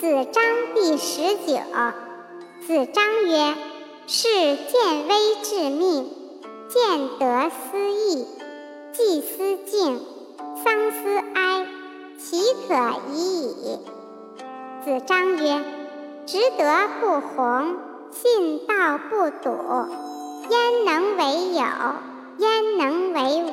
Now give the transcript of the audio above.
子张第十九。子张曰：“是见微知命，见得思义，既思敬，丧思哀，岂可已矣。”子张曰：“执德不弘，信道不笃，焉能为有？焉能为无？”